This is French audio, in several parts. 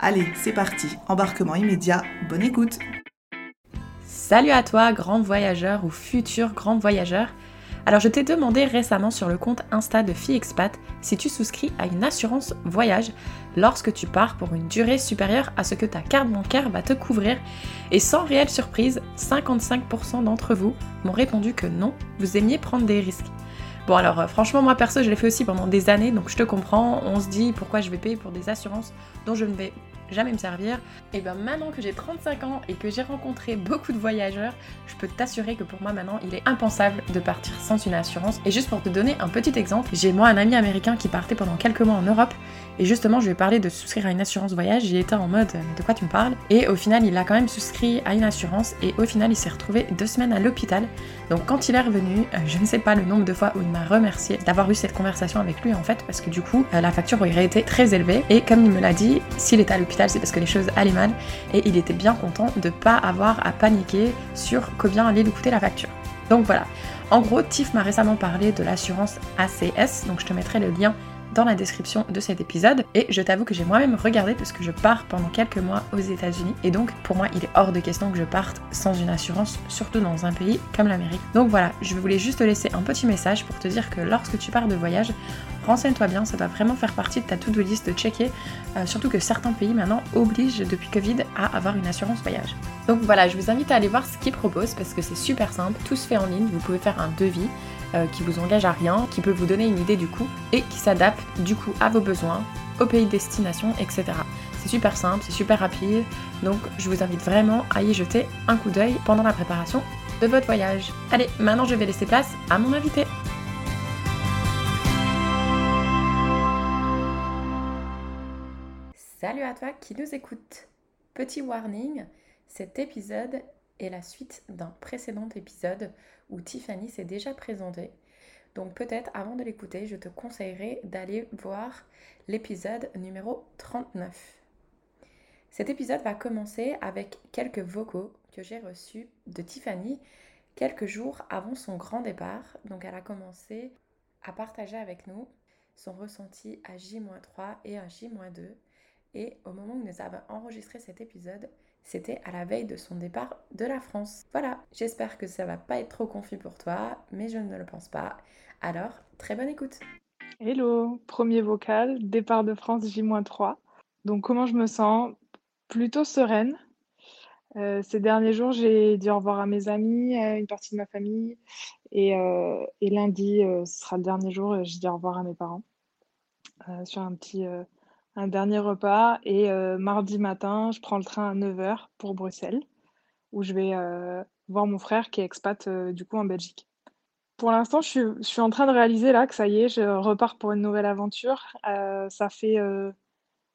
Allez, c'est parti, embarquement immédiat, bonne écoute Salut à toi, grand voyageur ou futur grand voyageur. Alors, je t'ai demandé récemment sur le compte Insta de Fille Expat si tu souscris à une assurance voyage lorsque tu pars pour une durée supérieure à ce que ta carte bancaire va te couvrir. Et sans réelle surprise, 55% d'entre vous m'ont répondu que non, vous aimiez prendre des risques. Bon alors euh, franchement moi perso je l'ai fait aussi pendant des années donc je te comprends, on se dit pourquoi je vais payer pour des assurances dont je ne vais jamais me servir? Et bien maintenant que j'ai 35 ans et que j'ai rencontré beaucoup de voyageurs, je peux t'assurer que pour moi maintenant il est impensable de partir sans une assurance. Et juste pour te donner un petit exemple, j'ai moi un ami américain qui partait pendant quelques mois en Europe et justement je lui ai parlé de souscrire à une assurance voyage, j'ai été en mode de quoi tu me parles? Et au final il a quand même souscrit à une assurance et au final il s'est retrouvé deux semaines à l'hôpital. Donc quand il est revenu, euh, je ne sais pas le nombre de fois où il m'a remercié d'avoir eu cette conversation avec lui en fait parce que du coup euh, la facture aurait été très élevée et comme il me l'a dit, s'il était à l'hôpital c'est parce que les choses allaient mal et il était bien content de pas avoir à paniquer sur combien allait lui coûter la facture. Donc voilà. En gros, Tiff m'a récemment parlé de l'assurance ACS, donc je te mettrai le lien dans la description de cet épisode. Et je t'avoue que j'ai moi-même regardé parce que je pars pendant quelques mois aux États-Unis. Et donc, pour moi, il est hors de question que je parte sans une assurance, surtout dans un pays comme l'Amérique. Donc voilà, je voulais juste te laisser un petit message pour te dire que lorsque tu pars de voyage, renseigne-toi bien, ça doit vraiment faire partie de ta to-do list de checker. Euh, surtout que certains pays maintenant obligent depuis Covid à avoir une assurance voyage. Donc voilà, je vous invite à aller voir ce qu'ils proposent parce que c'est super simple, tout se fait en ligne, vous pouvez faire un devis euh, qui vous engage à rien, qui peut vous donner une idée du coût et qui s'adapte du coup à vos besoins, au pays de destination, etc. C'est super simple, c'est super rapide, donc je vous invite vraiment à y jeter un coup d'œil pendant la préparation de votre voyage. Allez, maintenant je vais laisser place à mon invité. Salut à toi qui nous écoute. Petit warning, cet épisode la suite d'un précédent épisode où Tiffany s'est déjà présentée. Donc peut-être avant de l'écouter, je te conseillerais d'aller voir l'épisode numéro 39. Cet épisode va commencer avec quelques vocaux que j'ai reçus de Tiffany quelques jours avant son grand départ. Donc elle a commencé à partager avec nous son ressenti à J-3 et à J-2. Et au moment où nous avons enregistré cet épisode, c'était à la veille de son départ de la France. Voilà, j'espère que ça va pas être trop confus pour toi, mais je ne le pense pas. Alors, très bonne écoute. Hello, premier vocal, départ de France J-3. Donc comment je me sens? Plutôt sereine. Euh, ces derniers jours, j'ai dit au revoir à mes amis, à une partie de ma famille. Et, euh, lundi, euh, ce sera le dernier jour, j'ai dit au revoir à mes parents sur un petit, un dernier repas. Et euh, mardi matin, je prends le train à 9h pour Bruxelles, où je vais euh, voir mon frère qui est euh, du coup en Belgique. Pour l'instant, je suis, en train de réaliser là que ça y est, je repars pour une nouvelle aventure. Ça fait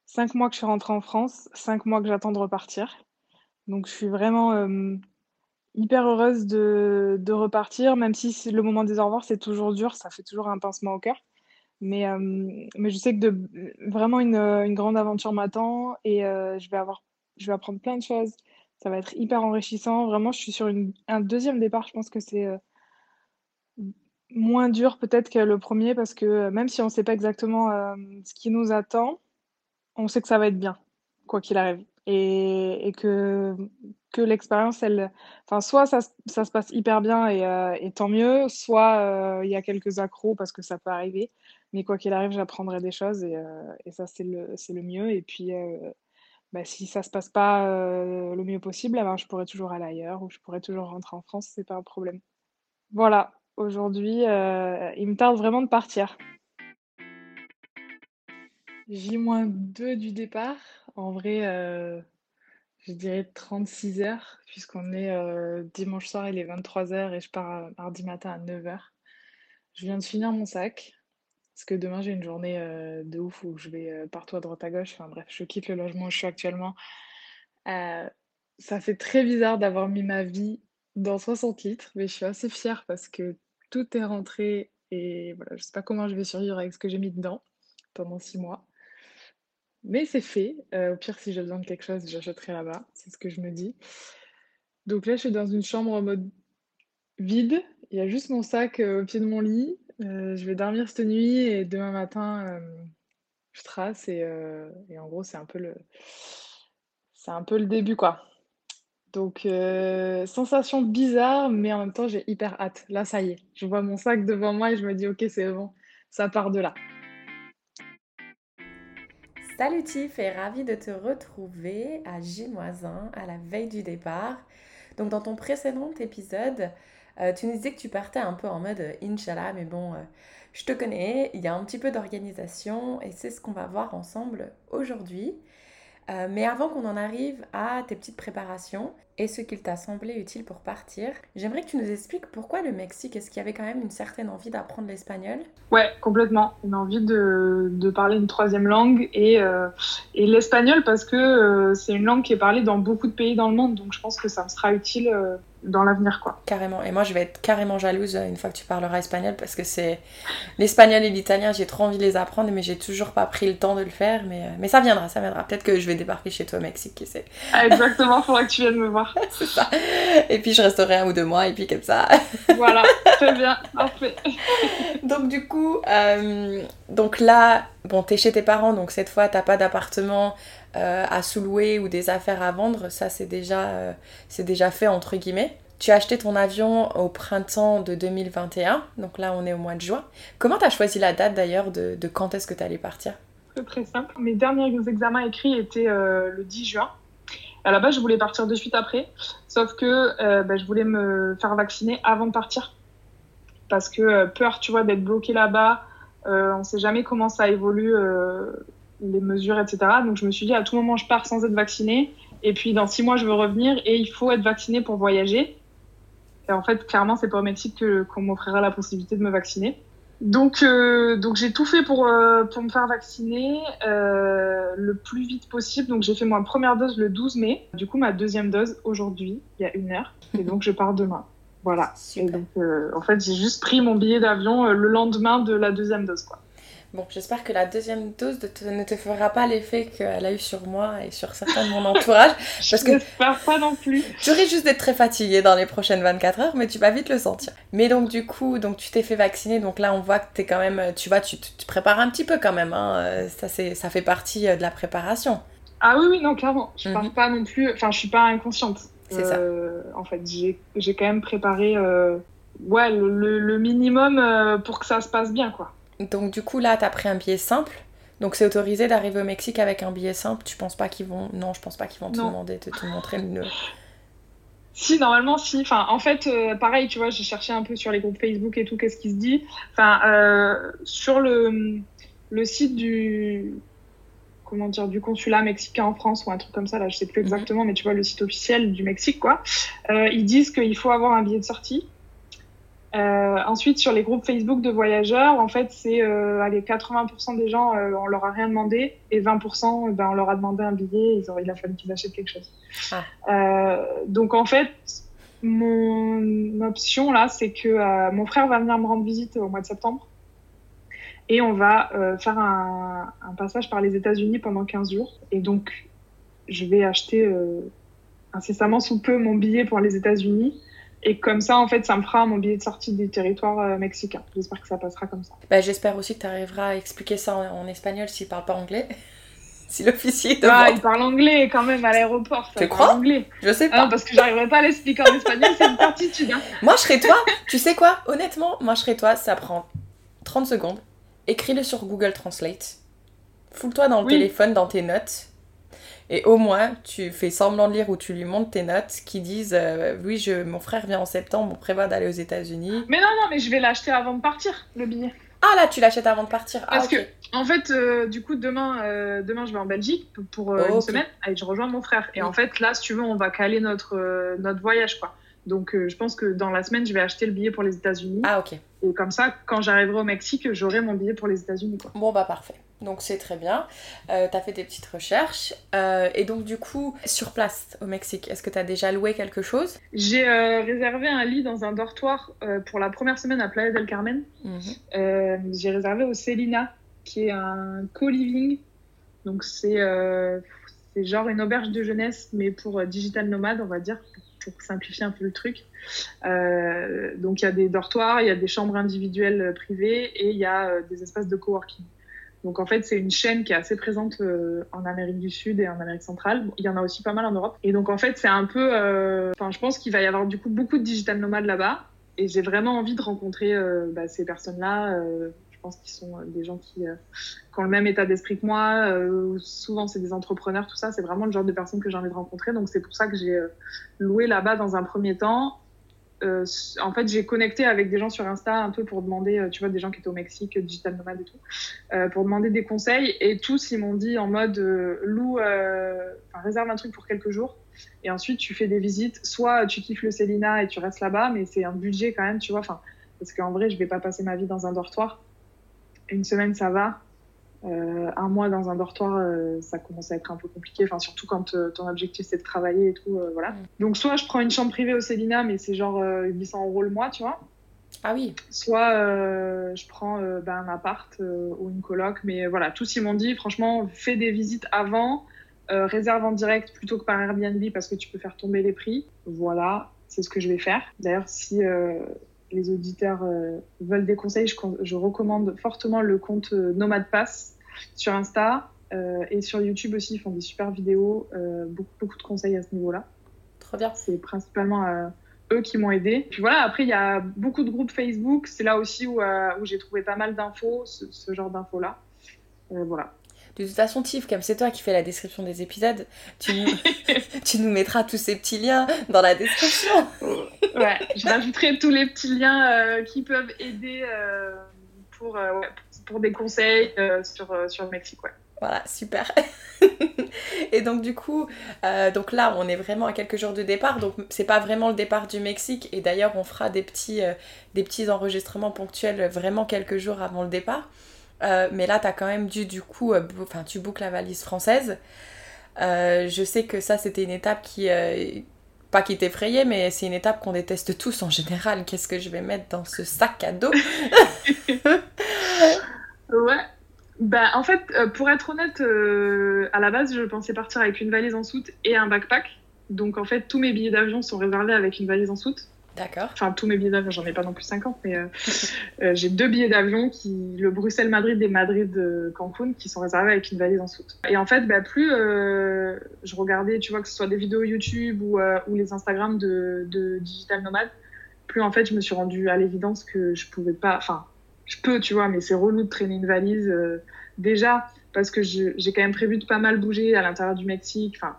cinq mois que je suis rentrée en France, cinq mois que j'attends de repartir. Donc je suis vraiment hyper heureuse de, de repartir, même si le moment des au revoir, c'est toujours dur, ça fait toujours un pincement au cœur. Mais, euh, mais je sais que vraiment une, une grande aventure m'attend et euh, je vais avoir, je vais apprendre plein de choses. Ça va être hyper enrichissant. Vraiment, je suis sur une, un deuxième départ. Je pense que c'est euh, moins dur peut-être que le premier parce que euh, même si on ne sait pas exactement euh, ce qui nous attend, on sait que ça va être bien, quoi qu'il arrive. Et, et que, que l'expérience, elle, enfin, soit ça, ça se passe hyper bien et, euh, et tant mieux, soit euh, il y a quelques accros parce que ça peut arriver. Mais quoi qu'il arrive, j'apprendrai des choses et, euh, ça, c'est le, le mieux. Et puis, euh, bah, si ça se passe pas le mieux possible, eh ben, je pourrais toujours aller ailleurs ou je pourrais toujours rentrer en France, c'est pas un problème. Voilà, aujourd'hui, il me tarde vraiment de partir. J-2 du départ. En vrai, je dirais 36 heures, puisqu'on est dimanche soir, il est 23 heures et je pars mardi matin à 9 heures. Je viens de finir mon sac. Parce que demain, j'ai une journée euh, de ouf où je vais euh, partout à droite à gauche. Enfin bref, je quitte le logement où je suis actuellement. Euh, ça fait très bizarre d'avoir mis ma vie dans 60 litres, mais je suis assez fière parce que tout est rentré et voilà, je sais pas comment je vais survivre avec ce que j'ai mis dedans pendant six mois. Mais c'est fait. au pire, si j'ai besoin de quelque chose, j'achèterai là-bas. C'est ce que je me dis. Donc là, je suis dans une chambre en mode vide. Il y a juste mon sac au pied de mon lit. Euh, je vais dormir cette nuit et demain matin, euh, je trace euh, et, en gros, c'est un peu le, c'est un peu le début, quoi. Donc, sensation bizarre, mais en même temps, j'ai hyper hâte. Là, ça y est, je vois mon sac devant moi et je me dis, ok, c'est bon, ça part de là. Salut Tiff et ravie de te retrouver à J-1 à la veille du départ. Donc dans ton précédent épisode, euh, tu nous disais que tu partais un peu en mode euh, Inch'Allah, mais bon, euh, je te connais, il y a un petit peu d'organisation et c'est ce qu'on va voir ensemble aujourd'hui. mais avant qu'on en arrive à tes petites préparations et ce qu'il t'a semblé utile pour partir, j'aimerais que tu nous expliques pourquoi le Mexique. Est-ce qu'il y avait quand même une certaine envie d'apprendre l'espagnol? Ouais, complètement. Une envie de, de, parler une troisième langue et, et l'espagnol parce que c'est une langue qui est parlée dans beaucoup de pays dans le monde. Donc je pense que ça me sera utile dans l'avenir quoi. Carrément. Et moi je vais être carrément jalouse une fois que tu parleras espagnol parce que c'est l'espagnol et l'italien, j'ai trop envie de les apprendre mais j'ai toujours pas pris le temps de le faire mais, euh, mais ça viendra, ça viendra. Peut-être que je vais débarquer chez toi au Mexique, qui sait. Ah, exactement, faudra que tu viennes me voir. c'est ça. Et puis je resterai un ou deux mois et puis comme ça. voilà, très bien, parfait. donc du coup, euh, donc là, bon t'es chez tes parents donc cette fois t'as pas d'appartement euh, à sous-louer ou des affaires à vendre, ça c'est déjà, euh, c'est déjà fait entre guillemets. Tu as acheté ton avion au printemps de 2021, donc là on est au mois de juin. Comment tu as choisi la date d'ailleurs de, quand est-ce que tu allais partir? Très très simple. Mes derniers examens écrits étaient euh, le 10 juin. À la base, je voulais partir de suite après, sauf que bah, je voulais me faire vacciner avant de partir. Parce que peur, tu vois, d'être bloqué là-bas, on ne sait jamais comment ça évolue les mesures, etc. Donc je me suis dit à tout moment je pars sans être vaccinée. Et puis dans six mois je veux revenir et il faut être vacciné pour voyager. Et en fait clairement c'est pas au Mexique qu'on m'offrira la possibilité de me vacciner. Donc euh, donc j'ai tout fait pour euh, pour me faire vacciner euh, le plus vite possible. Donc j'ai fait ma première dose le 12 mai. Du coup ma deuxième dose aujourd'hui il y a une heure. Et donc je pars demain. Voilà. Et donc en fait j'ai juste pris mon billet d'avion le lendemain de la deuxième dose quoi. Bon, j'espère que la deuxième dose ne te fera pas l'effet qu'elle a eu sur moi et sur certains de mon entourage. parce que j'espère pas non plus. Tu risques juste d'être très fatiguée dans les prochaines 24 heures, mais tu vas vite le sentir. Mais donc du coup, donc tu t'es fait vacciner, donc là on voit que tu es quand même, tu vois, tu te prépares un petit peu quand même. Hein. Euh, ça, ça fait partie euh, de la préparation. Ah oui, oui, non, clairement. Je pars mhm. pas non plus, enfin je suis pas inconsciente. C'est ça. Euh, en fait, j'ai quand même préparé ouais, le, le minimum pour que ça se passe bien, quoi. Donc du coup là, tu as pris un billet simple. Donc c'est autorisé d'arriver au Mexique avec un billet simple. Tu penses pas qu'ils vont Non, je pense pas qu'ils vont te demander de te montrer le. Si, normalement, si. Enfin, en fait, euh, pareil, tu vois, j'ai cherché un peu sur les groupes Facebook et tout, qu'est-ce qui se dit. Enfin, euh, sur le, le site du, comment dire, du consulat mexicain en France ou un truc comme ça, là, je sais plus mhm. exactement, mais tu vois, le site officiel du Mexique, quoi. Euh, ils disent qu'il faut avoir un billet de sortie. Euh, ensuite, sur les groupes Facebook de voyageurs, en fait, c'est euh, allez, 80% des gens, euh, on leur a rien demandé, et 20%, ben, on leur a demandé un billet, ils ont, il a fallu qu'ils achètent quelque chose. Ah. Euh, donc, en fait, mon option là, c'est que euh, mon frère va venir me rendre visite au mois de septembre, et on va faire un, un, passage par les États-Unis pendant 15 jours. Et donc, je vais acheter incessamment sous peu mon billet pour les États-Unis. Et comme ça, en fait, ça me fera mon billet de sortie du territoire euh, mexicain. J'espère que ça passera comme ça. Bah, J'espère aussi que tu arriveras à expliquer ça en, espagnol s'il parle pas anglais. si l'officier te Ah, il parle anglais quand même à l'aéroport. Tu crois? anglais. Je sais ah pas. non, parce que j'arriverai pas à l'expliquer en espagnol, c'est une certitude. Hein. Moi, je serais toi. tu sais quoi? Honnêtement, moi, je serais toi. Ça prend 30 secondes. Écris-le sur Google Translate. Foule-toi dans le téléphone, dans tes notes Et au moins, tu fais semblant de lire ou tu lui montres tes notes qui disent euh, Oui, je, mon frère vient en septembre, on prévoit d'aller aux États-Unis. Mais non, non, mais je vais l'acheter avant de partir, le billet. Ah là, tu l'achètes avant de partir. Parce ah, que, en fait, euh, du coup, demain, euh, demain, je vais en Belgique pour euh, Oh, une ok. semaine et je rejoins mon frère. Et Oui. en fait, là, si tu veux, on va caler notre, notre voyage, quoi. Donc, je pense que dans la semaine, je vais acheter le billet pour les États-Unis. Ah, ok. Et comme ça, quand j'arriverai au Mexique, j'aurai mon billet pour les États-Unis. Bon, bah parfait. Donc c'est très bien. Euh, t'as fait tes petites recherches. Euh, et donc, du coup, sur place au Mexique, est-ce que t'as déjà loué quelque chose? J'ai euh, réservé un lit dans un dortoir euh, pour la première semaine à Playa del Carmen. Mhm. J'ai réservé au Celina, qui est un co-living. Donc, c'est c'est genre une auberge de jeunesse, mais pour digital nomade, on va dire, pour simplifier un peu le truc. Donc, il y a des dortoirs, il y a des chambres individuelles privées et il y a des espaces de coworking. Donc, en fait, c'est une chaîne qui est assez présente euh, en Amérique du Sud et en Amérique centrale. Il y en a aussi pas mal en Europe. Et donc, en fait, c'est un peu. euh, Enfin, je pense qu'il va y avoir du coup beaucoup de digital nomades là-bas. Et j'ai vraiment envie de rencontrer euh, bah, ces personnes-là. Euh, je pense qu'ils sont des gens qui, qui ont le même état d'esprit que moi. Souvent, c'est des entrepreneurs, tout ça. C'est vraiment le genre de personnes que j'ai envie de rencontrer. Donc, c'est pour ça que j'ai loué là-bas dans un premier temps. Euh, en fait, j'ai connecté avec des gens sur Insta un peu pour demander, euh, tu vois, des gens qui étaient au Mexique, euh, digital nomade et tout, pour demander des conseils. Et tous, ils m'ont dit en mode loue, réserve un truc pour quelques jours. Et ensuite, tu fais des visites. Soit tu kiffes le Célina et tu restes là-bas, mais c'est un budget quand même, tu vois. Parce qu'en vrai, je vais pas passer ma vie dans un dortoir. Une semaine, ça va. Euh, un mois dans un dortoir, euh, ça commence à être un peu compliqué. Enfin, surtout quand euh, ton objectif c'est de travailler et tout, voilà. Mm. Donc, soit je prends une chambre privée au Célina, mais c'est genre euh, 800 euros le mois, tu vois. Ah oui. Soit je prends ben, un appart ou une coloc, mais voilà, tous ils m'ont dit, franchement, fais des visites avant, réserve en direct plutôt que par Airbnb parce que tu peux faire tomber les prix. Voilà, c'est ce que je vais faire. D'ailleurs, si les auditeurs euh, veulent des conseils, je, recommande fortement le compte euh, Nomad Pass sur Insta euh, et sur YouTube aussi. Ils font des super vidéos, beaucoup, beaucoup de conseils à ce niveau-là. Trop bien. C'est principalement eux qui m'ont aidé. Puis voilà, après, il y a beaucoup de groupes Facebook. C'est là aussi où, euh, où j'ai trouvé pas mal d'infos, ce, ce genre d'infos-là. Euh, voilà. De toute façon, Tiff, comme c'est toi qui fais la description des épisodes, tu nous, tu nous mettras tous ces petits liens dans la description. Ouais, je rajouterai tous les petits liens euh, qui peuvent aider euh, pour, euh, pour des conseils sur, sur le Mexique. Ouais. Voilà, super. Et donc du coup, euh, donc là, on est vraiment à quelques jours de départ, donc c'est pas vraiment le départ du Mexique. Et d'ailleurs, on fera des petits, euh, des petits enregistrements ponctuels vraiment quelques jours avant le départ. Euh, mais là, t'as quand même dû du coup, euh, enfin, tu boucles la valise française. Euh, je sais que ça, c'était une étape qui, pas qui t'effrayait, mais c'est une étape qu'on déteste tous en général. Qu'est-ce que je vais mettre dans ce sac à dos? Ouais. Bah, en fait, pour être honnête, à la base, je pensais partir avec une valise en soute et un backpack. Donc, en fait, tous mes billets d'avion sont réservés avec une valise en soute. D'accord. Enfin, tous mes billets d'avion, j'en ai pas non plus 50, mais euh, euh, j'ai deux billets d'avion, qui le Bruxelles-Madrid et Madrid-Cancun, qui sont réservés avec une valise en soute. Et en fait, bah, plus euh, je regardais, tu vois, que ce soit des vidéos YouTube ou, les Instagram de, de Digital Nomad, plus en fait, je me suis rendue à l'évidence que je pouvais pas. Enfin, je peux, tu vois, mais c'est relou de traîner une valise. déjà, parce que j'ai quand même prévu de pas mal bouger à l'intérieur du Mexique. Enfin,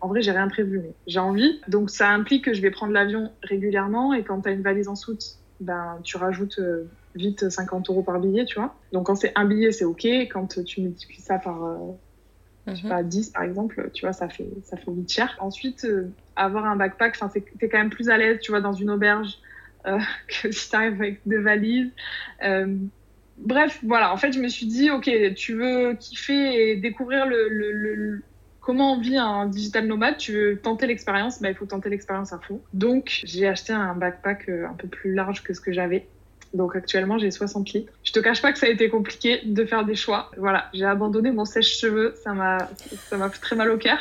en vrai, j'ai rien prévu, mais j'ai envie. Donc, ça implique que je vais prendre l'avion régulièrement. Et quand tu as une valise en soute, ben, tu rajoutes euh, vite 50 euros par billet, tu vois. Donc, quand c'est un billet, c'est OK. Quand tu multiplies ça par euh, je sais Mhm. pas, 10 par exemple, tu vois, ça fait, ça fait vite cher. Ensuite, euh, avoir un backpack, c'est- t'es quand même plus à l'aise, tu vois, dans une auberge euh, que si t'arrives avec deux valises. Bref, voilà, en fait, je me suis dit, ok, tu veux kiffer et découvrir le- le- comment on vit un digital nomade, tu veux tenter l'expérience, bah, il faut tenter l'expérience à fond. Donc, j'ai acheté un backpack euh, un peu plus large que ce que j'avais. Donc actuellement j'ai 60 litres. Je te cache pas que ça a été compliqué de faire des choix. Voilà, j'ai abandonné mon sèche-cheveux, ça m'a ça m'a fait très mal au cœur.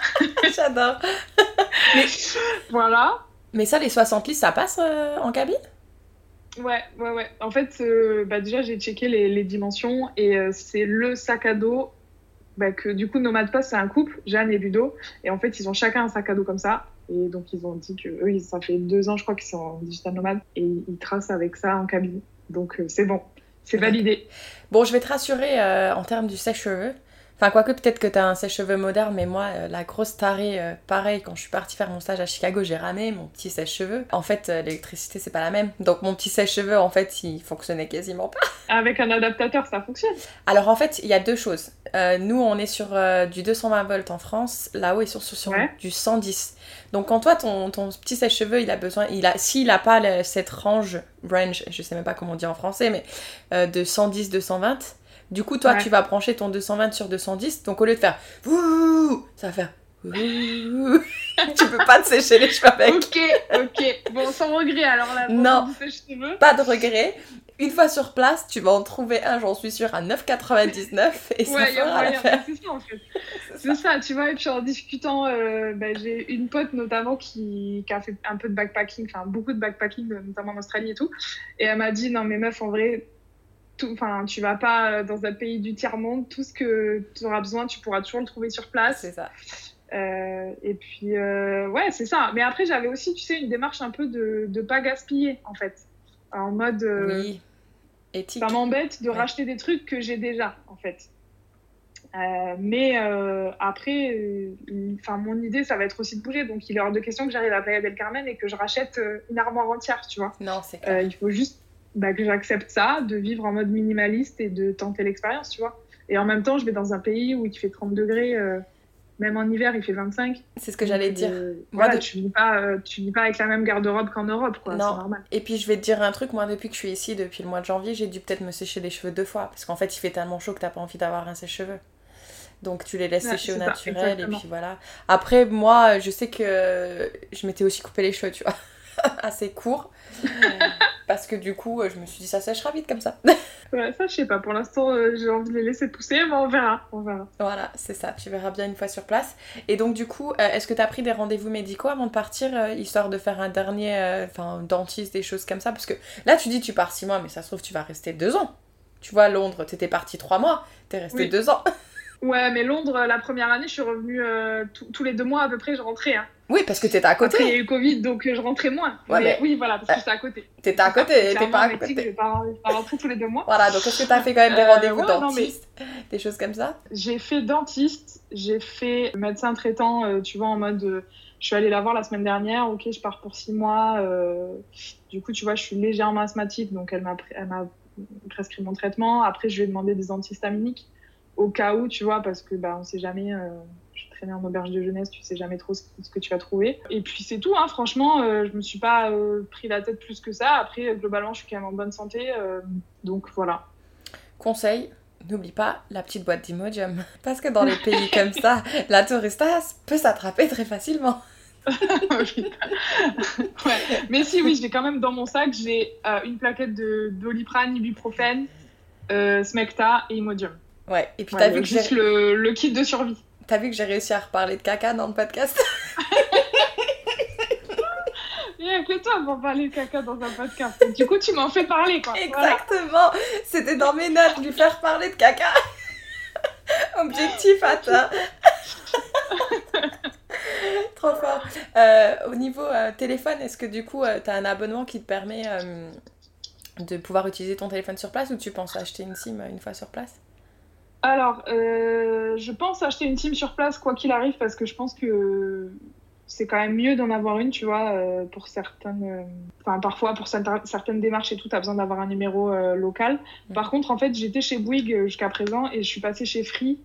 J'adore. Voilà. Mais ça, les 60 litres, ça passe euh, en cabine? Ouais, ouais, ouais. En fait, euh, bah déjà j'ai checké les, les dimensions et euh, c'est le sac à dos bah, que du coup Nomad Pass c'est un couple, Jeanne et Ludo, et en fait ils ont chacun un sac à dos comme ça. Et donc ils ont dit que eux, ça fait deux ans je crois qu'ils sont en digital nomade et ils tracent avec ça en cabine. Donc euh, c'est bon, c'est validé. Bon, je vais te rassurer euh, en termes du sèche-cheveux. Enfin, quoique peut-être que t'as un sèche-cheveux moderne, mais moi, euh, la grosse tarée, euh, pareil, quand je suis partie faire mon stage à Chicago, j'ai ramé mon petit sèche-cheveux. En fait, euh, l'électricité, c'est pas la même. Donc, mon petit sèche-cheveux, en fait, il fonctionnait quasiment pas. Avec un adaptateur, ça fonctionne. Alors, en fait, il y a deux choses. Euh, nous, on est sur euh, du 220 volts en France. Là-haut, ils sont sur, sur Ouais. du 110. Donc, quand toi, ton, ton petit sèche-cheveux, il a besoin, il a, s'il a pas le- cette range, range, je sais même pas comment on dit en français, mais euh, de 110, 220, du coup, toi, Ouais. tu vas brancher ton 220 sur 210. Donc, au lieu de faire Ouh, ça va faire Ouh. tu peux pas te sécher les cheveux avec. Ok, ok. Bon, sans regret alors là. Non. Pas de regret. Une fois sur place, tu vas en trouver un, j'en suis sûre, à 9,99 et ça Ouais, fera moyen, l'affaire. c'est ça en fait. C'est ça, tu vois, et puis en discutant, euh, bah, j'ai une pote notamment qui, qui a fait un peu de backpacking, enfin beaucoup de backpacking, euh, notamment en Australie et tout. Et elle m'a dit, non mais meuf, en vrai, tout, enfin, tu vas pas euh, dans un pays du tiers-monde, tout ce que tu auras besoin, tu pourras toujours le trouver sur place. C'est ça. Euh, et puis, euh, ouais, c'est ça. Mais après, j'avais aussi, tu sais, une démarche un peu de ne pas gaspiller, en fait. En mode, euh, Oui. Éthique. ça m'embête de Ouais. racheter des trucs que j'ai déjà, en fait. Euh, mais euh, après, euh, enfin, mon idée, ça va être aussi de bouger. Donc, il est hors de question que j'arrive à Playa del Carmen et que je rachète une armoire entière, tu vois. Non, c'est clair. Il faut juste bah, que j'accepte ça, de vivre en mode minimaliste et de tenter l'expérience, tu vois. Et en même temps, je vais dans un pays où il fait 30 degrés, même en hiver, il fait 25. C'est ce que j'allais dire. euh, Moi, voilà, de- tu vis pas, euh, tu vis pas avec la même garde-robe qu'en Europe, quoi. C'est Non. normal. Et puis je vais te dire un truc, moi depuis que je suis ici, depuis le mois de janvier, j'ai dû peut-être me sécher les cheveux deux fois. Parce qu'en fait, il fait tellement chaud que t'as pas envie d'avoir un sèche-cheveux. Donc tu les laisses Ouais, sécher au ça, naturel et puis voilà. Après, moi, je sais que je m'étais aussi coupé les cheveux, tu vois, assez court. parce que du coup, je me suis dit, ça séchera vite comme ça. Ouais, ça, je sais pas. Pour l'instant, euh, j'ai envie de les laisser pousser, mais on verra. On verra. Voilà, c'est ça, tu verras bien une fois sur place. Et donc du coup, euh, est-ce que tu as pris des rendez-vous médicaux avant de partir, euh, histoire de faire un dernier, enfin, dentiste, des choses comme ça? Parce que là, tu dis tu pars six mois, mais ça se trouve, tu vas rester deux ans. Tu vois, Londres, t'étais parti trois mois, t'es resté Oui. deux ans. Ouais, mais Londres, euh, la première année, je suis revenue euh, tous- les deux mois à peu près, je rentrais. Hein. Oui, parce que t'étais à Après, il y côté. a eu Covid, donc euh, je rentrais moins. Ouais, mais, mais- Oui, voilà, parce que j'étais à côté. T'étais à côté, t'es pas à côté. je vais pas rentrer tous les deux mois. Voilà, donc est-ce que t'as fait quand même des Euh, rendez-vous ouais, non, mais- dentistes, des choses comme ça? J'ai fait dentiste, j'ai fait médecin traitant, euh, tu vois, en mode. euh, je suis allée la voir la semaine dernière, ok, je pars pour six mois. euh, du coup, tu vois, je suis légèrement asthmatique, donc elle m'a pr- elle m'a prescrit mon traitement. Après, je lui ai demandé des antihistaminiques, au cas où, tu vois, parce que bah, on sait jamais. euh, je traînais en auberge de jeunesse, tu sais jamais trop ce, ce que tu vas trouver. Et puis c'est tout, hein, franchement, euh, je me suis pas euh, pris la tête plus que ça. Après, euh, globalement, je suis quand même en bonne santé, donc voilà. Conseil, n'oublie pas la petite boîte d'Imodium. Parce que dans les pays comme ça, la touristas peut s'attraper très facilement. ouais. Mais si, oui, j'ai quand même dans mon sac, j'ai une plaquette de Doliprane, Ibuprofène, Smecta et Imodium. Ouais, et puis Ouais, t'as vu, que juste j'ai- le, le kit de survie. t'as vu que j'ai réussi à reparler de caca dans le podcast Il n'y a que toi pour parler de caca dans un podcast. Du coup, tu m'en fais parler, quoi. Voilà. Exactement C'était dans mes notes, lui faire parler de caca. Objectif atteint. Trop fort. Euh, au niveau euh, téléphone, est-ce que du coup, tu t'as un abonnement qui te permet euh, de pouvoir utiliser ton téléphone sur place ou tu penses acheter une SIM une fois sur place? Alors, euh, je pense acheter une team sur place, quoi qu'il arrive, parce que je pense que c'est quand même mieux d'en avoir une, tu vois, euh, pour certaines. euh, Enfin, parfois, pour certaines démarches et tout, tu as besoin d'avoir un numéro euh, local. Par contre, en fait, j'étais chez Bouygues jusqu'à présent et je suis passée chez Free.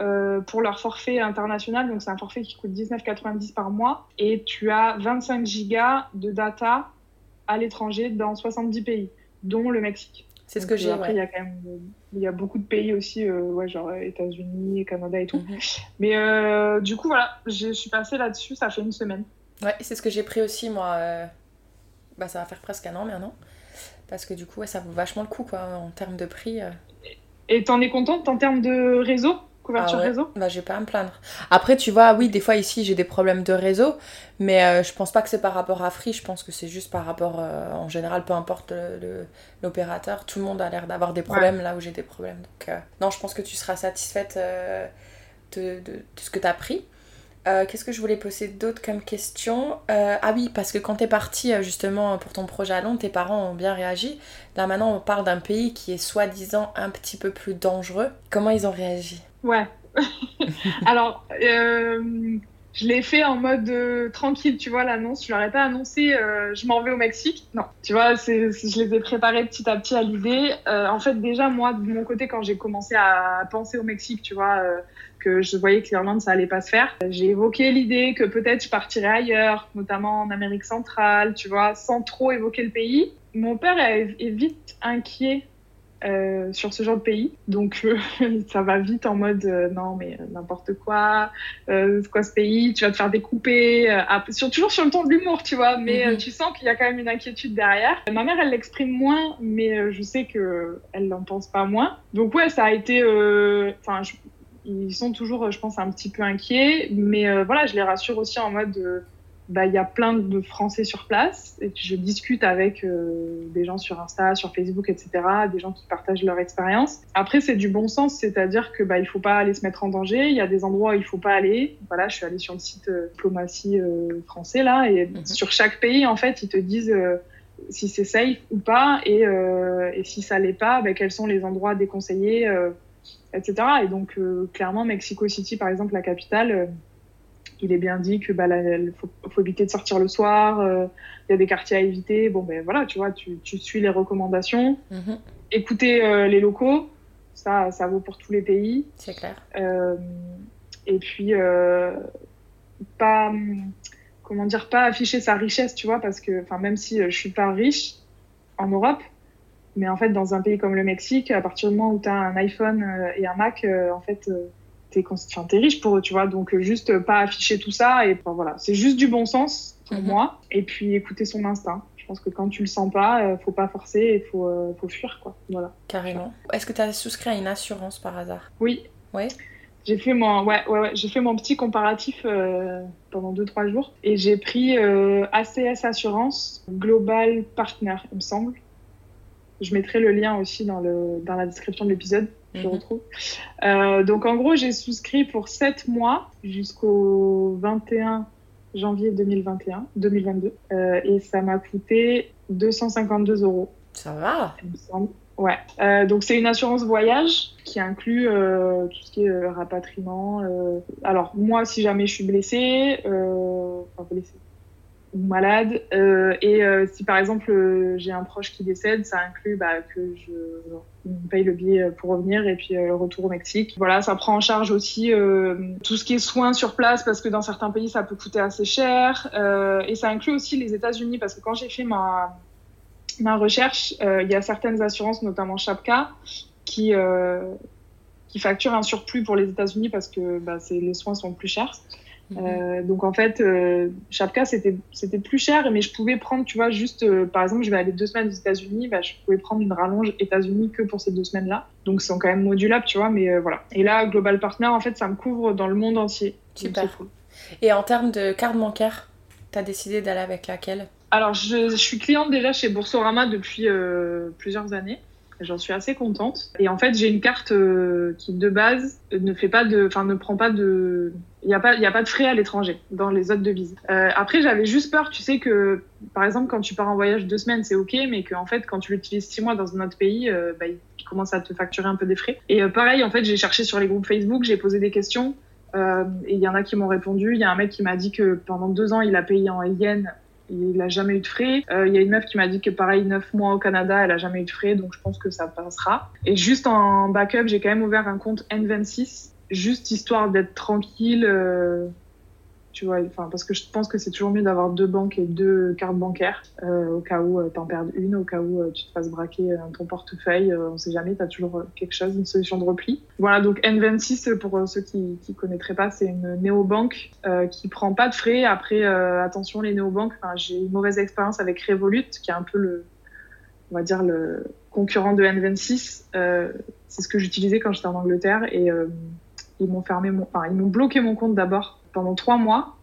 euh, pour leur forfait international, donc c'est un forfait qui coûte 19,90 par mois, et tu as 25 gigas de data à l'étranger dans 70 pays, dont le Mexique. C'est ce que j'ai. Après, ouais. il y a quand même il y a beaucoup de pays aussi, euh, ouais, genre euh, États-Unis, Canada et tout. Mhm. Mais euh, du coup, voilà, je suis passée là-dessus, ça fait une semaine. Ouais, c'est ce que j'ai pris aussi, moi. euh, Bah, ça va faire presque un an maintenant. Parce que du coup, ouais, ça vaut vachement le coup, quoi, en termes de prix. Et t'en es contente en termes de réseau? Couverture Ah ouais. réseau Bah, je vais pas à me plaindre. Après, tu vois, oui, des fois ici, j'ai des problèmes de réseau, mais euh, je pense pas que c'est par rapport à Free, je pense que c'est juste par rapport, euh, en général, peu importe l'opérateur, tout le monde a l'air d'avoir des problèmes là où j'ai des problèmes. Donc, euh, non, je pense que tu seras satisfaite euh, de, de- de ce que tu as pris. Qu'est-ce que je voulais poser d'autre comme question? Ah oui, parce que quand t'es parti justement pour ton projet à Londres, tes parents ont bien réagi. Là maintenant, on parle d'un pays qui est soi-disant un petit peu plus dangereux. Comment ils ont réagi? Ouais. Alors, euh, je l'ai fait en mode euh, tranquille, tu vois, l'annonce. Je leur ai pas annoncé, euh, je m'en vais au Mexique. Non, tu vois, je les ai préparés petit à petit à l'idée. En fait, déjà, moi, de mon côté, quand j'ai commencé à penser au Mexique, tu vois, que je voyais que l'Irlande, ça allait pas se faire, j'ai évoqué l'idée que peut-être je partirais ailleurs, notamment en Amérique centrale, tu vois, sans trop évoquer le pays. Mon père est vite inquiet euh, sur ce genre de pays. Donc euh, ça va vite en mode euh, non mais n'importe quoi, c'est quoi ce pays, tu vas te faire découper, sur, toujours sur le ton de l'humour tu vois, mais Mhm. tu sens qu'il y a quand même une inquiétude derrière. Ma mère elle l'exprime moins, mais je sais que elle n'en pense pas moins. Donc ouais ça a été, enfin ils sont toujours je pense un petit peu inquiets, mais voilà je les rassure aussi en mode bah, il y a plein de Français sur place et je discute avec euh, des gens sur Insta, sur Facebook, etc., des gens qui partagent leur expérience. Après, c'est du bon sens, c'est-à-dire que bah, il faut pas aller se mettre en danger. Il y a des endroits où il faut pas aller. Voilà, je suis allée sur le site euh, diplomatie euh, français là et Mhm. sur chaque pays, en fait, ils te disent euh, si c'est safe ou pas et, euh, et si ça l'est pas, bah, quels sont les endroits déconseillés, euh, etc. Et donc, euh, clairement, Mexico City, par exemple, la capitale. Il est bien dit que bah, il faut, faut éviter de sortir le soir, euh, il y a des quartiers à éviter. Bon, ben voilà, tu vois, tu, tu suis les recommandations. Mhm, Écouter euh, les locaux, ça, ça vaut pour tous les pays. c'est clair. Euh, et puis, pas, comment dire, pas afficher sa richesse, tu vois, parce que, enfin, même si je suis pas riche en Europe, mais en fait, dans un pays comme le Mexique, à partir du moment où tu as un iPhone et un Mac, en fait, t'es enfin, t'es riche pour eux, tu vois. Donc, euh, juste euh, pas afficher tout ça. Et enfin, voilà, c'est juste du bon sens pour Mhm. moi. Et puis, écouter son instinct. Je pense que quand tu le sens pas, euh, faut pas forcer il faut, euh, faut fuir, quoi. Voilà. Carrément. Est-ce que tu as souscrit à une assurance par hasard? Oui. Ouais. J'ai fait mon, ouais, ouais, ouais, j'ai fait mon petit comparatif euh, pendant 2-3 jours et j'ai pris ACS Assurance Global Partner, il me semble. Je mettrai le lien aussi dans, le, dans la description de l'épisode, je le Mhm. retrouve. Euh, donc en gros, j'ai souscrit pour 7 mois jusqu'au 21 janvier 2021, 2022 euh, et ça m'a coûté 252 euros Ça va il me semble. Ouais. Euh, donc c'est une assurance voyage qui inclut euh, tout ce qui est euh, rapatriement. Alors moi, si jamais je suis blessée, enfin blessée ou malade, euh, et euh, si par exemple euh, j'ai un proche qui décède, ça inclut bah, que je paye le billet pour revenir et puis euh, le retour au Mexique. Voilà, ça prend en charge aussi euh, tout ce qui est soins sur place parce que dans certains pays ça peut coûter assez cher, euh, et ça inclut aussi les États-Unis parce que quand j'ai fait ma ma recherche, euh, il y a certaines assurances, notamment Chapka, qui, euh, qui facturent un surplus pour les États-Unis parce que bah, les soins sont plus chers. Mhm. Euh, donc en fait, euh, Chapka, c'était c'était plus cher, mais je pouvais prendre, tu vois, juste, euh, par exemple, je vais aller deux semaines aux États-Unis, bah, je pouvais prendre une rallonge États-Unis que pour ces deux semaines-là. Donc c'est quand même modulable, tu vois, mais euh, voilà. Et là, Global Partner, en fait, ça me couvre dans le monde entier. Super. cool. Et en termes de carte bancaire, tu as décidé d'aller avec laquelle? Alors, je, je suis cliente déjà chez Boursorama depuis plusieurs années. J'en suis assez contente. Et en fait, j'ai une carte qui, de base, ne fait pas de, enfin, ne prend pas de, il n'y a pas, a pas de frais à l'étranger dans les autres devises. Euh, après, j'avais juste peur, tu sais que, par exemple, quand tu pars en voyage deux semaines, c'est ok, mais qu'en fait, quand tu l'utilises six mois dans un autre pays, euh, bah, il commence à te facturer un peu des frais. Et euh, pareil, en fait, j'ai cherché sur les groupes Facebook, j'ai posé des questions. Euh, et il y en a qui m'ont répondu. Il y a un mec qui m'a dit que pendant deux ans, il a payé en yens il a jamais eu de frais. Euh, Il y a une meuf qui m'a dit que pareil, neuf mois au Canada, elle a jamais eu de frais, donc je pense que ça passera. Et juste en backup, j'ai quand même ouvert un compte N26, juste histoire d'être tranquille. euh, tu vois, enfin, parce que je pense que c'est toujours mieux d'avoir deux banques et deux cartes bancaires, euh, au cas où euh, t'en perds une, au cas où tu te fasses braquer ton portefeuille, on sait jamais, t'as toujours quelque chose, une solution de repli. Voilà, donc N26, euh, pour ceux qui, qui connaîtraient pas, c'est une néobanque euh, qui prend pas de frais. Après, attention, les néobanques, j'ai une mauvaise expérience avec Revolut, qui est un peu le, on va dire, le concurrent de N26. Euh, c'est ce que j'utilisais quand j'étais en Angleterre et ils m'ont fermé mon, enfin, ils m'ont bloqué mon compte d'abord pendant trois mois.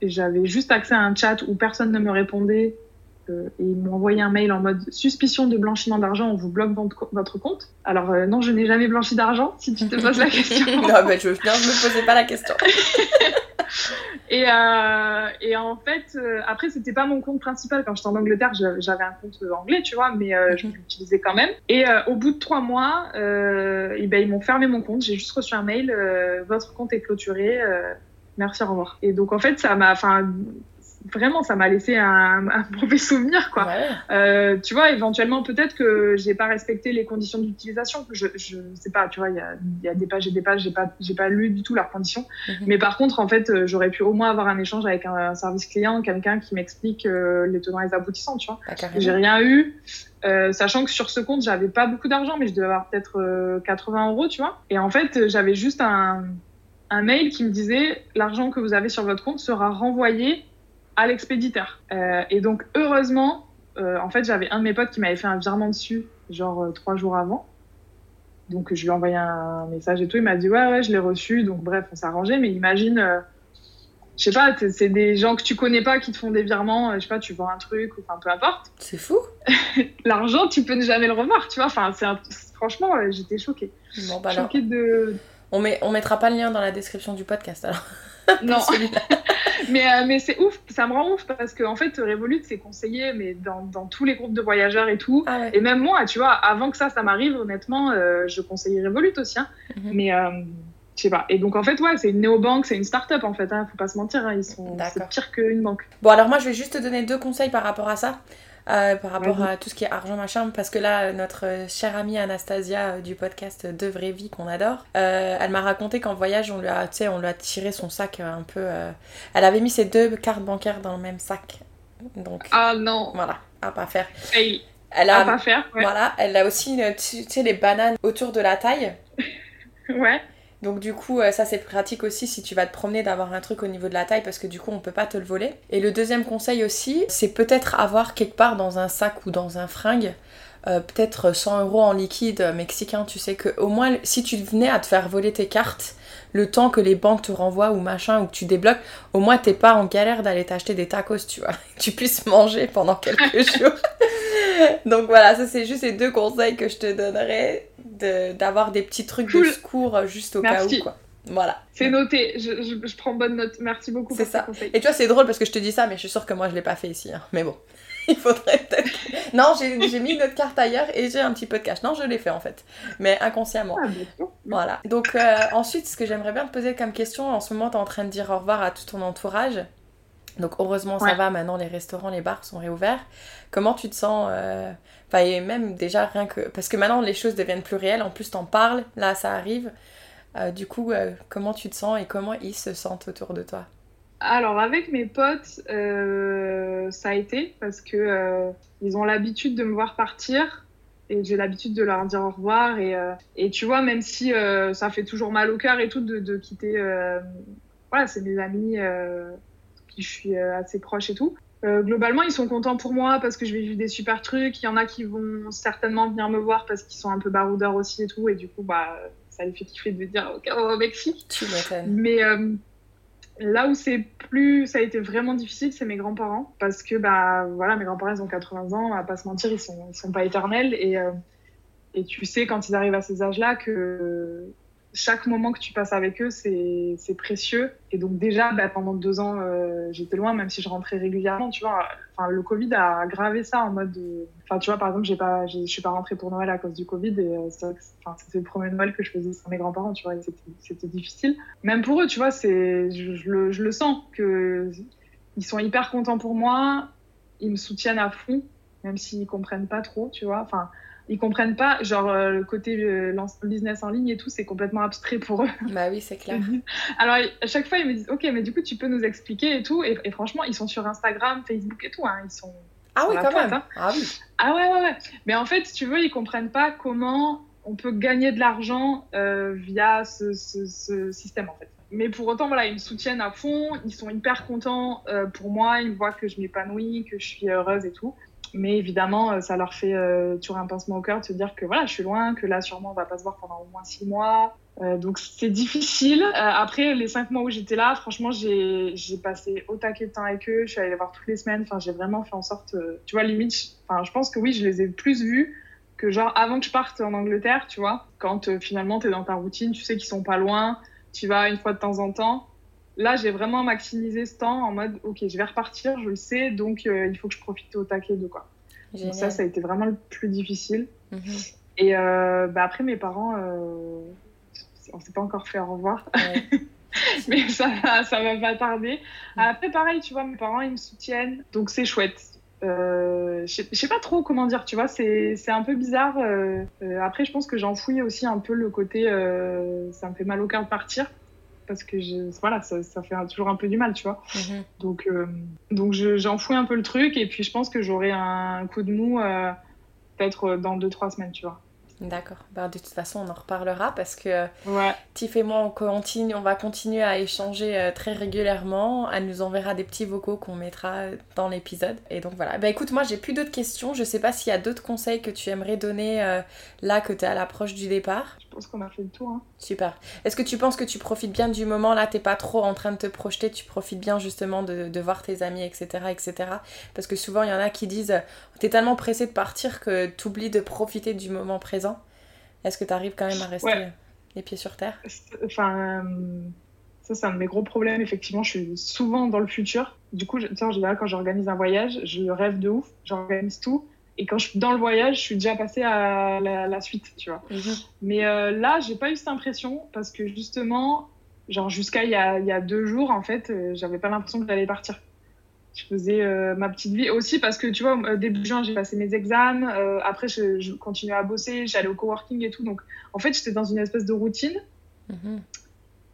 Et j'avais juste accès à un chat où personne ne me répondait. Euh, et ils m'ont envoyé un mail en mode suspicion de blanchiment d'argent, on vous bloque votre, compte. Alors euh, non, je n'ai jamais blanchi d'argent, si tu te poses la question. Non, mais je, non, je me posais pas la question. et, euh, et en fait, euh, après, c'était pas mon compte principal. Quand j'étais en Angleterre, j'avais un compte anglais, tu vois, mais euh, je Mhm. l'utilisais quand même. Et au bout de trois mois, et ben, ils m'ont fermé mon compte. J'ai juste reçu un mail votre compte est clôturé. merci, au revoir. Et donc, en fait, ça m'a. Enfin, vraiment, ça m'a laissé un, un mauvais souvenir, quoi. Ouais. Euh, tu vois, éventuellement, peut-être que j'ai pas respecté les conditions d'utilisation. Je, je sais pas, tu vois, il y a, y a des pages et des pages, j'ai pas, j'ai pas lu du tout leurs conditions. Mhm. Mais par contre, en fait, euh, j'aurais pu au moins avoir un échange avec un, un service client, quelqu'un qui m'explique euh, les tenants et les aboutissants, tu vois. J'ai rien eu, euh, sachant que sur ce compte, j'avais pas beaucoup d'argent, mais je devais avoir peut-être euh, 80 euros, tu vois. Et en fait, j'avais juste un, un mail qui me disait l'argent que vous avez sur votre compte sera renvoyé à l'expéditeur. Euh, et donc, heureusement, euh, en fait, j'avais un de mes potes qui m'avait fait un virement dessus, genre euh, trois jours avant. Donc, je lui ai envoyé un message et tout. Il m'a dit Ouais, ouais, je l'ai reçu. Donc, bref, on s'est arrangé. Mais imagine, je sais pas, c'est des gens que tu connais pas qui te font des virements. Je sais pas, tu vends un truc ou enfin peu importe. C'est fou. L'argent, tu peux ne jamais le revoir, tu vois. Enfin, c'est un- franchement, j'étais choquée. Bon, bah alors, choquée de. on, met, on mettra pas le lien dans la description du podcast alors. Non, mais, euh, mais c'est ouf, ça me rend ouf parce que en fait, Revolut, c'est conseillé, mais dans, dans tous les groupes de voyageurs et tout. Ah ouais. Et même moi, tu vois, avant que ça, ça m'arrive, honnêtement, euh, je conseillais Revolut aussi. hein. Mhm. Mais euh, je sais pas. Et donc, en fait, ouais, c'est une néobanque, c'est une start-up, en fait. Hein, faut pas se mentir, hein, ils sont c'est pire qu'une banque. Bon, alors moi, je vais juste te donner deux conseils par rapport à ça. Euh, par rapport Vas-y. à tout ce qui est argent machin parce que là notre chère amie Anastasia euh, du podcast De Vraie Vie qu'on adore euh, elle m'a raconté qu'en voyage on lui a tu sais on lui a tiré son sac un peu euh, elle avait mis ses deux cartes bancaires dans le même sac donc Ah non, voilà à pas faire elle À a pas faire. Ouais. voilà elle a aussi tu sais les bananes autour de la taille ouais. Donc du coup, euh, ça c'est pratique aussi si tu vas te promener d'avoir un truc au niveau de la taille parce que du coup on peut pas te le voler. Et le deuxième conseil aussi, c'est peut-être avoir quelque part dans un sac ou dans un fringue, euh, peut-être 100 euros en liquide mexicain, tu sais que au moins si tu venais à te faire voler tes cartes, le temps que les banques te renvoient ou machin ou que tu débloques, au moins t'es pas en galère d'aller t'acheter des tacos, tu vois, tu puisses manger pendant quelques jours. Donc voilà, ça c'est juste les deux conseils que je te donnerais de- d'avoir des petits trucs de secours euh, juste au cas où quoi. Voilà. C'est noté, je, je, je prends bonne note. Merci beaucoup C'est pour ça. ce conseil. Et tu vois, c'est drôle parce que je te dis ça, mais je suis sûre que moi je l'ai pas fait ici. hein. Mais bon, il faudrait peut-être. Non, j'ai mis notre carte ailleurs et j'ai un petit peu de cash. Non, je l'ai fait en fait, mais inconsciemment. Ah, bien sûr. Voilà. Donc euh, ensuite, ce que j'aimerais bien te poser comme question, en ce moment, tu es en train de dire au revoir à tout ton entourage. Donc heureusement, ça va, maintenant les restaurants, les bars sont réouverts. Comment tu te sens euh, Enfin, et même déjà rien que... Parce que maintenant, les choses deviennent plus réelles. En plus, t'en parles, là, ça arrive. Euh, du coup, euh, comment tu te sens et comment ils se sentent autour de toi? Alors avec mes potes, ça a été parce que ils ont l'habitude de me voir partir et j'ai l'habitude de leur dire au revoir et, et tu vois même si ça fait toujours mal au cœur et tout de, de quitter, voilà c'est mes amis qui je suis euh, assez proche et tout. Euh, globalement, ils sont contents pour moi parce que je vais vivre des super trucs. Il y en a qui vont certainement venir me voir parce qu'ils sont un peu baroudeurs aussi et tout. Et du coup, bah, ça les fait kiffer de dire Ok, on va au Mexique. Tu. Mais euh, là où c'est plus, ça a été vraiment difficile, c'est mes grands-parents. Parce que, bah, voilà, mes grands-parents, ils ont 80 ans, va pas se mentir, ils sont, ils sont pas éternels. Et, euh, et tu sais, quand ils arrivent à ces âges-là, que chaque moment que tu passes avec eux, c'est précieux. Et donc, déjà, bah, pendant deux ans, euh, j'étais loin, même si je rentrais régulièrement, tu vois. Enfin, le Covid a aggravé ça en mode. de- Enfin, tu vois, par exemple, j'ai pas, je suis pas rentrée pour Noël à cause du Covid. Et euh, c'était le premier Noël que je faisais sans mes grands-parents, tu vois. c'était difficile même pour eux, tu vois, c'est, je, je le, je le sens que ils sont hyper contents pour moi, ils me soutiennent à fond, même s'ils comprennent pas trop, tu vois. Enfin, ils comprennent pas, genre euh, le côté euh, business en ligne et tout, c'est complètement abstrait pour eux. Bah oui, c'est clair. Alors à chaque fois, ils me disent, ok, mais du coup, tu peux nous expliquer et tout. Et, et franchement, ils sont sur Instagram, Facebook et tout, hein, ils sont Ah oui, quand pointe, même. hein. Ah oui. ah ouais, ouais, ouais. Mais en fait, si tu veux, ils comprennent pas comment on peut gagner de l'argent euh, via ce, ce- ce système, en fait. Mais pour autant, voilà, ils me soutiennent à fond, ils sont hyper contents pour moi, ils voient que je m'épanouis, que je suis heureuse et tout. Mais évidemment, euh, ça leur fait euh, toujours un pincement au cœur de se dire que voilà, je suis loin, que là, sûrement, on va pas se voir pendant au moins six mois. Euh, donc c'est difficile. Après les cinq mois où j'étais là, franchement, j'ai passé au taquet de temps avec eux. Je suis allée voir toutes les semaines. Enfin, j'ai vraiment fait en sorte, tu vois, limite. Enfin, je pense que oui, je les ai plus vus que genre avant que je parte en Angleterre, tu vois. Quand finalement t'es dans ta routine, tu sais qu'ils sont pas loin, tu vas une fois de temps en temps. Là, j'ai vraiment maximisé ce temps en mode, ok, je vais repartir, je le sais, donc euh, il faut que je profite au taquet de quoi. Donc ça, ça a été vraiment le plus difficile. Mhm. Et euh, bah, après, mes parents, euh, on s'est pas encore fait au revoir. mais ça, ça va pas tarder. Mm. Après, pareil, tu vois, mes parents, ils me soutiennent, donc c'est chouette. Euh, je sais pas trop comment dire, tu vois, c'est un peu bizarre. Euh, euh, après, je pense que j'enfouis aussi un peu le côté ça me fait mal au cœur de partir parce que je, voilà, ça, ça, fait toujours un peu du mal, tu vois. Mm-hmm. Donc, donc j'enfouis un peu le truc et puis je pense que j'aurai un coup de mou peut-être dans 2-3 semaines, tu vois. D'accord. Bah, de toute façon, on en reparlera parce que ouais. Tiff et moi, on, continue, on va continuer à échanger euh, très régulièrement. Elle nous enverra des petits vocaux qu'on mettra euh, dans l'épisode. Et donc voilà. Bah écoute, moi, j'ai plus d'autres questions. Je sais pas s'il y a d'autres conseils que tu aimerais donner euh, là que tu es à l'approche du départ. Je pense qu'on a fait le tour. Hein. Super. Est-ce que tu penses que tu profites bien du moment là T'es pas trop en train de te projeter, tu profites bien justement de, de voir tes amis, etc., etc. Parce que souvent, il y en a qui disent T'es tellement pressé de partir que tu oublies de profiter du moment présent. Est-ce que tu arrives quand même à rester les pieds sur terre? Enfin, ça, c'est un de mes gros problèmes. Effectivement, je suis souvent dans le futur. Du coup, en général, quand j'organise un voyage, je rêve de ouf, j'organise tout. Et quand je suis dans le voyage, je suis déjà passée à la, suite, tu vois. Mhm. Mais euh, là, j'ai pas eu cette impression parce que justement, genre jusqu'à il, y a, deux jours, en fait, euh, j'avais pas l'impression que j'allais partir je faisais euh, ma petite vie aussi parce que tu vois début juin j'ai passé mes examens euh, après je, je, continuais à bosser j'allais au coworking et tout donc en fait j'étais dans une espèce de routine mhm.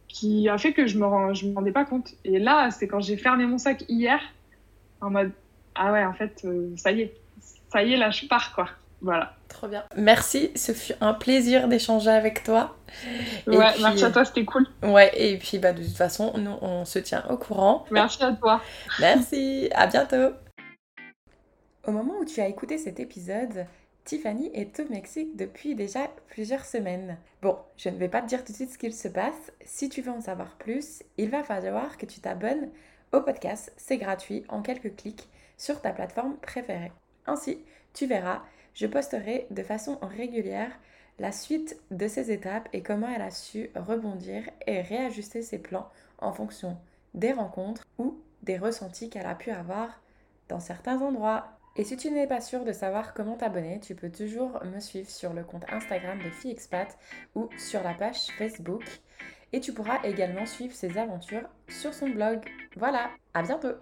qui a fait que je me je me rendais pas compte et là c'est quand j'ai fermé mon sac hier en mode ah ouais en fait euh, ça y est ça y est là je pars quoi voilà. Trop bien. Merci, ce fut un plaisir d'échanger avec toi. Ouais, merci à toi, c'était cool. Ouais, et puis bah, de toute façon, nous, on se tient au courant. Merci à toi. Merci, à bientôt. Au moment où tu as écouté cet épisode, Tiffany est au Mexique depuis déjà plusieurs semaines. Bon, je ne vais pas te dire tout de suite ce qu'il se passe. Si tu veux en savoir plus, il va falloir que tu t'abonnes au podcast. C'est gratuit en quelques clics sur ta plateforme préférée. Ainsi, tu verras je posterai de façon régulière la suite de ces étapes et comment elle a su rebondir et réajuster ses plans en fonction des rencontres ou des ressentis qu'elle a pu avoir dans certains endroits. Et si tu n'es pas sûr de savoir comment t'abonner, tu peux toujours me suivre sur le compte Instagram de FiExpat ou sur la page Facebook. Et tu pourras également suivre ses aventures sur son blog. Voilà, à bientôt